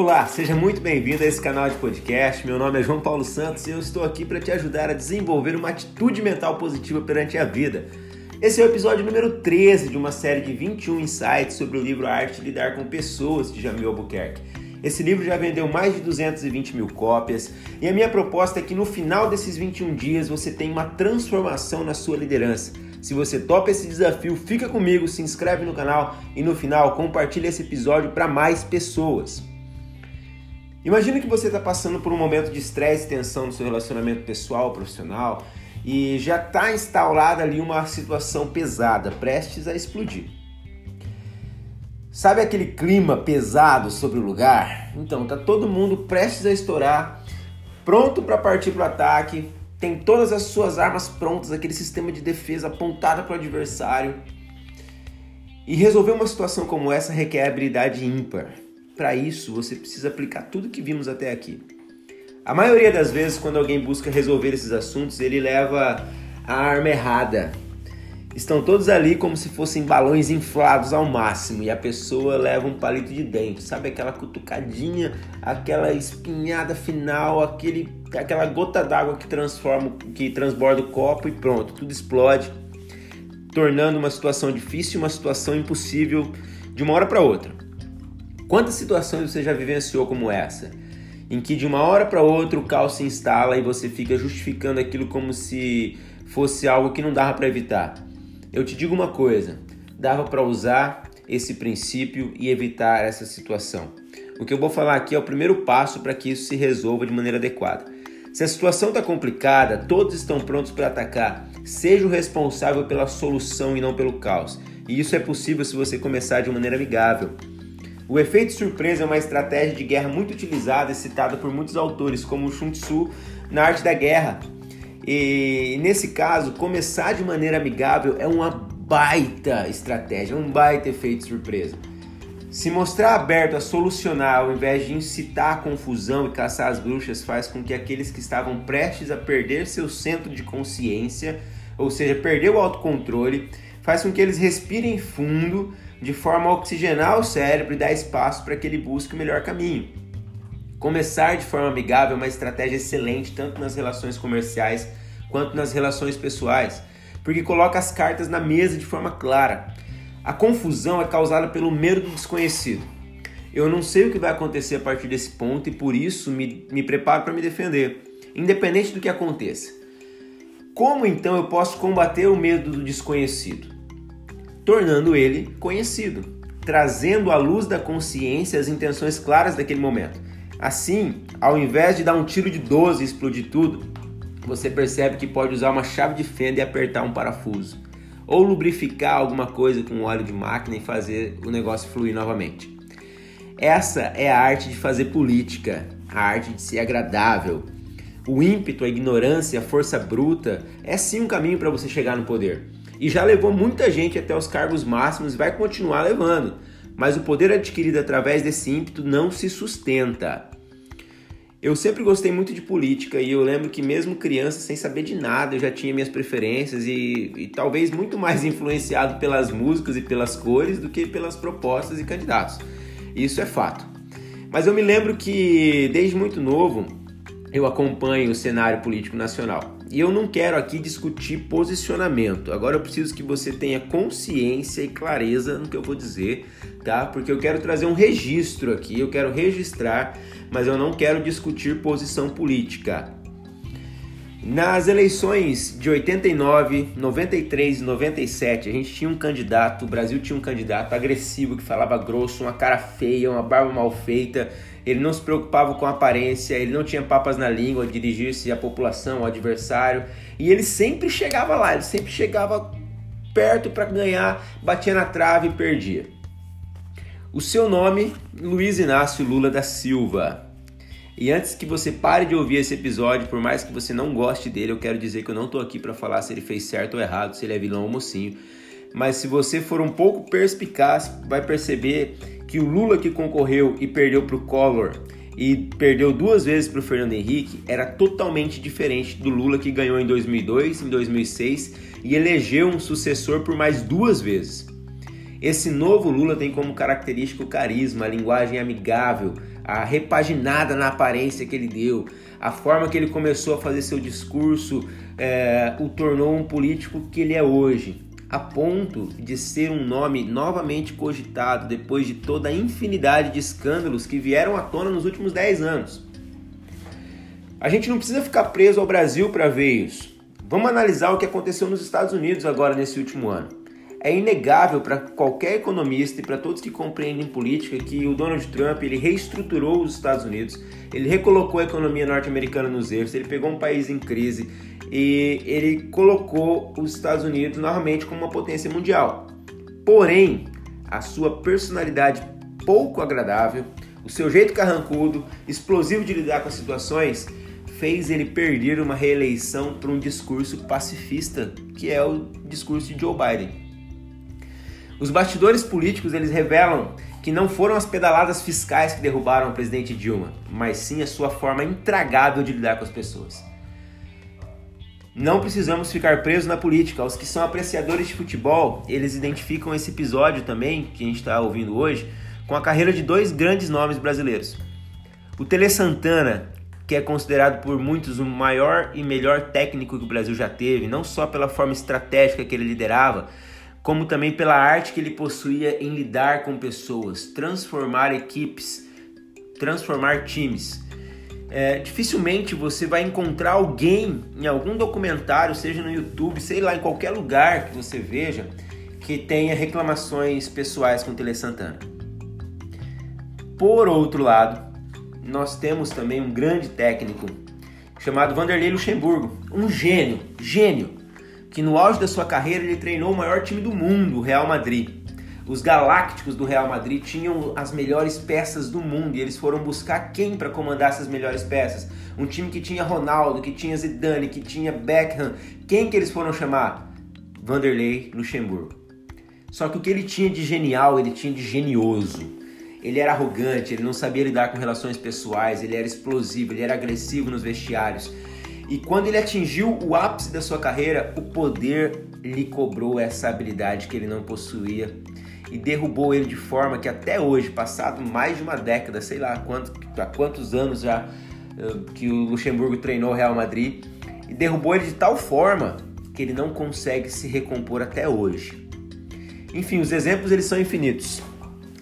Olá, seja muito bem-vindo a esse canal de podcast. Meu nome é João Paulo Santos e eu estou aqui para te ajudar a desenvolver uma atitude mental positiva perante a vida. Esse é o episódio número 13 de uma série de 21 insights sobre o livro Arte de Lidar com Pessoas, de Jamil Albuquerque. Esse livro já vendeu mais de 220 mil cópias e a minha proposta é que no final desses 21 dias você tenha uma transformação na sua liderança. Se você topa esse desafio, fica comigo, se inscreve no canal e no final compartilha esse episódio para mais pessoas. Imagina que você está passando por um momento de estresse e tensão no seu relacionamento pessoal profissional e já está instaurada ali uma situação pesada, prestes a explodir. Sabe aquele clima pesado sobre o lugar? Então, tá todo mundo prestes a estourar, pronto para partir para o ataque, tem todas as suas armas prontas, aquele sistema de defesa apontado para o adversário. E resolver uma situação como essa requer habilidade ímpar. Para isso, você precisa aplicar tudo que vimos até aqui. A maioria das vezes, quando alguém busca resolver esses assuntos, ele leva a arma errada. Estão todos ali como se fossem balões inflados ao máximo e a pessoa leva um palito de dente, sabe aquela cutucadinha, aquela espinhada final, aquele, aquela gota d'água que transforma, que transborda o copo e pronto, tudo explode, tornando uma situação difícil, uma situação impossível de uma hora para outra. Quantas situações você já vivenciou como essa? Em que de uma hora para outra o caos se instala e você fica justificando aquilo como se fosse algo que não dava para evitar. Eu te digo uma coisa, dava para usar esse princípio e evitar essa situação. O que eu vou falar aqui é o primeiro passo para que isso se resolva de maneira adequada. Se a situação está complicada, todos estão prontos para atacar. Seja o responsável pela solução e não pelo caos. E isso é possível se você começar de maneira amigável. O efeito surpresa é uma estratégia de guerra muito utilizada e citada por muitos autores, como Sun Tzu na Arte da Guerra. E nesse caso, começar de maneira amigável é uma baita estratégia, um baita efeito surpresa. Se mostrar aberto a solucionar ao invés de incitar a confusão e caçar as bruxas faz com que aqueles que estavam prestes a perder seu centro de consciência, ou seja, perder o autocontrole, faz com que eles respirem fundo de forma a oxigenar o cérebro e dar espaço para que ele busque o melhor caminho. Começar de forma amigável é uma estratégia excelente tanto nas relações comerciais quanto nas relações pessoais, porque coloca as cartas na mesa de forma clara. A confusão é causada pelo medo do desconhecido. Eu não sei o que vai acontecer a partir desse ponto e por isso me, me preparo para me defender, independente do que aconteça. Como então eu posso combater o medo do desconhecido? Tornando ele conhecido, trazendo à luz da consciência as intenções claras daquele momento. Assim, ao invés de dar um tiro de 12 e explodir tudo, você percebe que pode usar uma chave de fenda e apertar um parafuso, ou lubrificar alguma coisa com óleo de máquina e fazer o negócio fluir novamente. Essa é a arte de fazer política, a arte de ser agradável. O ímpeto, a ignorância, a força bruta é sim um caminho para você chegar no poder e já levou muita gente até os cargos máximos e vai continuar levando. Mas o poder adquirido através desse ímpeto não se sustenta. Eu sempre gostei muito de política e eu lembro que mesmo criança, sem saber de nada, eu já tinha minhas preferências e, e talvez muito mais influenciado pelas músicas e pelas cores do que pelas propostas e candidatos. Isso é fato. Mas eu me lembro que desde muito novo eu acompanho o cenário político nacional. E eu não quero aqui discutir posicionamento. Agora eu preciso que você tenha consciência e clareza no que eu vou dizer, tá? Porque eu quero trazer um registro aqui, eu quero registrar, mas eu não quero discutir posição política. Nas eleições de 89, 93 e 97, a gente tinha um candidato, o Brasil tinha um candidato agressivo que falava grosso, uma cara feia, uma barba mal feita ele não se preocupava com aparência, ele não tinha papas na língua, dirigir-se à população, ao adversário, e ele sempre chegava lá, ele sempre chegava perto para ganhar, batia na trave e perdia. O seu nome, Luiz Inácio Lula da Silva. E antes que você pare de ouvir esse episódio, por mais que você não goste dele, eu quero dizer que eu não estou aqui para falar se ele fez certo ou errado, se ele é vilão ou mocinho. Mas se você for um pouco perspicaz, vai perceber que o Lula que concorreu e perdeu para o Collor e perdeu duas vezes para o Fernando Henrique era totalmente diferente do Lula que ganhou em 2002, em 2006 e elegeu um sucessor por mais duas vezes. Esse novo Lula tem como característica o carisma, a linguagem amigável, a repaginada na aparência que ele deu, a forma que ele começou a fazer seu discurso é, o tornou um político que ele é hoje, a ponto de ser um nome novamente cogitado depois de toda a infinidade de escândalos que vieram à tona nos últimos 10 anos. A gente não precisa ficar preso ao Brasil para ver isso. Vamos analisar o que aconteceu nos Estados Unidos agora nesse último ano. É inegável para qualquer economista e para todos que compreendem política que o Donald Trump ele reestruturou os Estados Unidos, ele recolocou a economia norte-americana nos eixos, ele pegou um país em crise e ele colocou os Estados Unidos novamente como uma potência mundial. Porém, a sua personalidade pouco agradável, o seu jeito carrancudo, explosivo de lidar com as situações, fez ele perder uma reeleição para um discurso pacifista, que é o discurso de Joe Biden. Os bastidores políticos eles revelam que não foram as pedaladas fiscais que derrubaram o presidente Dilma, mas sim a sua forma intragável de lidar com as pessoas. Não precisamos ficar presos na política. Os que são apreciadores de futebol, eles identificam esse episódio também, que a gente está ouvindo hoje, com a carreira de dois grandes nomes brasileiros. O Tele Santana, que é considerado por muitos o maior e melhor técnico que o Brasil já teve, não só pela forma estratégica que ele liderava, como também pela arte que ele possuía em lidar com pessoas, transformar equipes, transformar times. É, dificilmente você vai encontrar alguém em algum documentário, seja no YouTube, sei lá, em qualquer lugar que você veja, que tenha reclamações pessoais com o Tele Santana. Por outro lado, nós temos também um grande técnico chamado Vanderlei Luxemburgo, um gênio, gênio, que no auge da sua carreira ele treinou o maior time do mundo, o Real Madrid. Os Galácticos do Real Madrid tinham as melhores peças do mundo e eles foram buscar quem para comandar essas melhores peças? Um time que tinha Ronaldo, que tinha Zidane, que tinha Beckham. Quem que eles foram chamar? Vanderlei Luxemburgo. Só que o que ele tinha de genial, ele tinha de genioso. Ele era arrogante, ele não sabia lidar com relações pessoais, ele era explosivo, ele era agressivo nos vestiários. E quando ele atingiu o ápice da sua carreira, o poder lhe cobrou essa habilidade que ele não possuía e derrubou ele de forma que até hoje, passado mais de uma década, sei lá quanto, há quantos anos já eh, que o Luxemburgo treinou o Real Madrid, e derrubou ele de tal forma que ele não consegue se recompor até hoje. Enfim, os exemplos eles são infinitos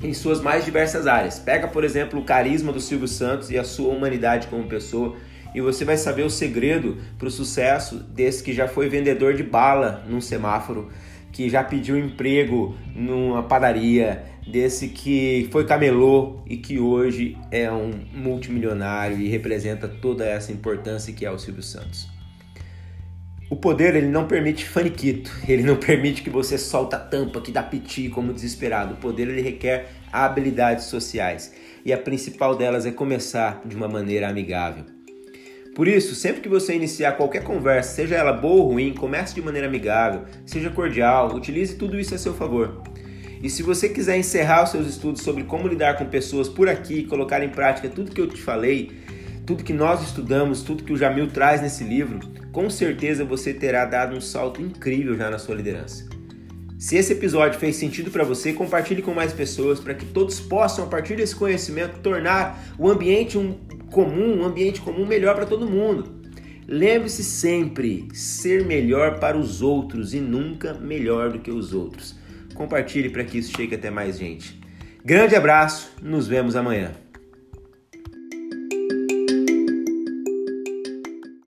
em suas mais diversas áreas. Pega, por exemplo, o carisma do Silvio Santos e a sua humanidade como pessoa e você vai saber o segredo para o sucesso desse que já foi vendedor de bala num semáforo, que já pediu emprego numa padaria, desse que foi camelô e que hoje é um multimilionário e representa toda essa importância que é o Silvio Santos. O poder ele não permite faniquito, ele não permite que você solta a tampa, que dá piti como desesperado. O poder ele requer habilidades sociais e a principal delas é começar de uma maneira amigável. Por isso, sempre que você iniciar qualquer conversa, seja ela boa ou ruim, comece de maneira amigável, seja cordial, utilize tudo isso a seu favor. E se você quiser encerrar os seus estudos sobre como lidar com pessoas por aqui colocar em prática tudo que eu te falei, tudo que nós estudamos, tudo que o Jamil traz nesse livro, com certeza você terá dado um salto incrível já na sua liderança. Se esse episódio fez sentido para você, compartilhe com mais pessoas para que todos possam, a partir desse conhecimento, tornar o ambiente um comum, um ambiente comum melhor para todo mundo. Lembre-se sempre, ser melhor para os outros e nunca melhor do que os outros. Compartilhe para que isso chegue até mais gente. Grande abraço, nos vemos amanhã.